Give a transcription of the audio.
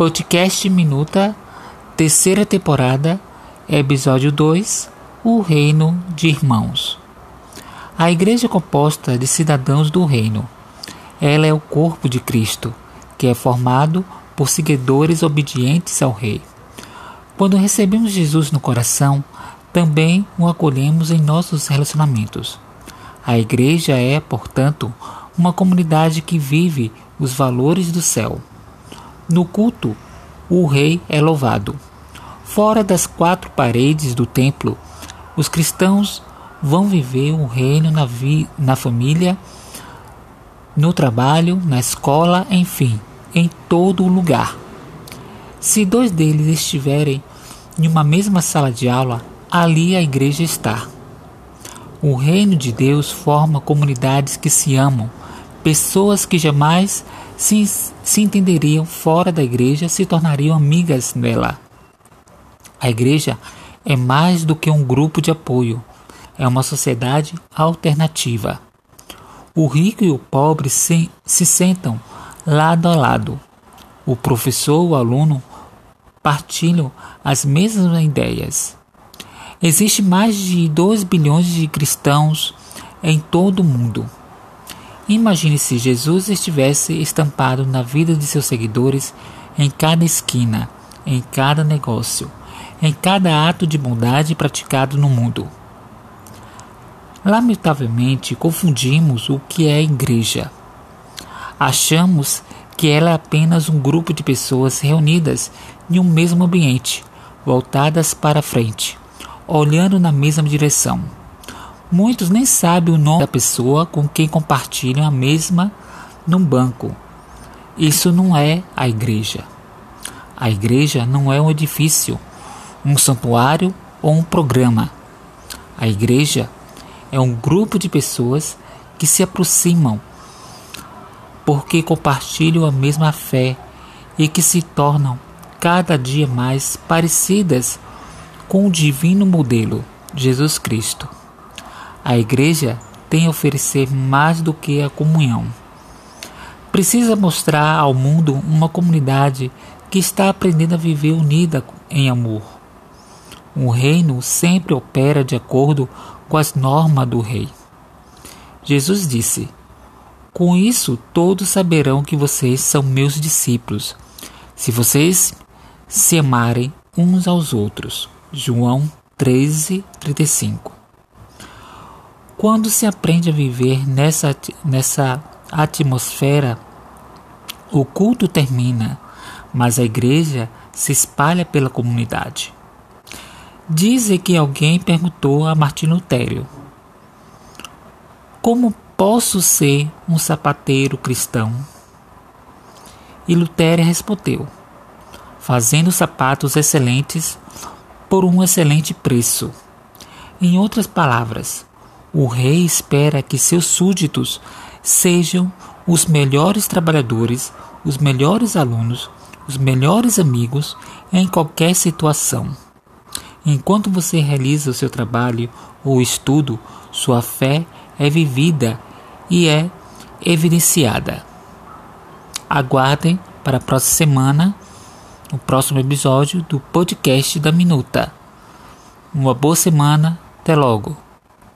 Podcast Minuta, terceira temporada, episódio 2 O Reino de Irmãos. A igreja é composta de cidadãos do reino. Ela é o corpo de Cristo, que é formado por seguidores obedientes ao Rei. Quando recebemos Jesus no coração, também o acolhemos em nossos relacionamentos. A igreja é, portanto, uma comunidade que vive os valores do céu. No culto, o rei é louvado. Fora das quatro paredes do templo, os cristãos vão viver o reino na, vi na família, no trabalho, na escola, enfim, em todo lugar. Se dois deles estiverem em uma mesma sala de aula, ali a igreja está. O reino de Deus forma comunidades que se amam, pessoas que jamais se, se entenderiam fora da igreja se tornariam amigas dela. A igreja é mais do que um grupo de apoio, é uma sociedade alternativa. O rico e o pobre se, se sentam lado a lado. O professor e o aluno partilham as mesmas ideias. Existem mais de 2 bilhões de cristãos em todo o mundo. Imagine se Jesus estivesse estampado na vida de seus seguidores em cada esquina, em cada negócio, em cada ato de bondade praticado no mundo. Lamentavelmente, confundimos o que é igreja. Achamos que ela é apenas um grupo de pessoas reunidas em um mesmo ambiente, voltadas para frente, olhando na mesma direção Muitos nem sabem o nome da pessoa com quem compartilham a mesma num banco. Isso não é a igreja. A igreja não é um edifício, um santuário ou um programa. A igreja é um grupo de pessoas que se aproximam porque compartilham a mesma fé e que se tornam cada dia mais parecidas com o divino modelo, Jesus Cristo. A igreja tem a oferecer mais do que a comunhão. Precisa mostrar ao mundo uma comunidade que está aprendendo a viver unida em amor. O reino sempre opera de acordo com as normas do rei. Jesus disse: Com isso todos saberão que vocês são meus discípulos, se vocês se amarem uns aos outros. João 13, 35. Quando se aprende a viver nessa, nessa atmosfera, o culto termina, mas a igreja se espalha pela comunidade. Dizem que alguém perguntou a Martinho Lutero: Como posso ser um sapateiro cristão? E Lutero respondeu: Fazendo sapatos excelentes por um excelente preço. Em outras palavras, o rei espera que seus súditos sejam os melhores trabalhadores, os melhores alunos, os melhores amigos em qualquer situação. Enquanto você realiza o seu trabalho ou estudo, sua fé é vivida e é evidenciada. Aguardem para a próxima semana o próximo episódio do podcast da Minuta. Uma boa semana, até logo.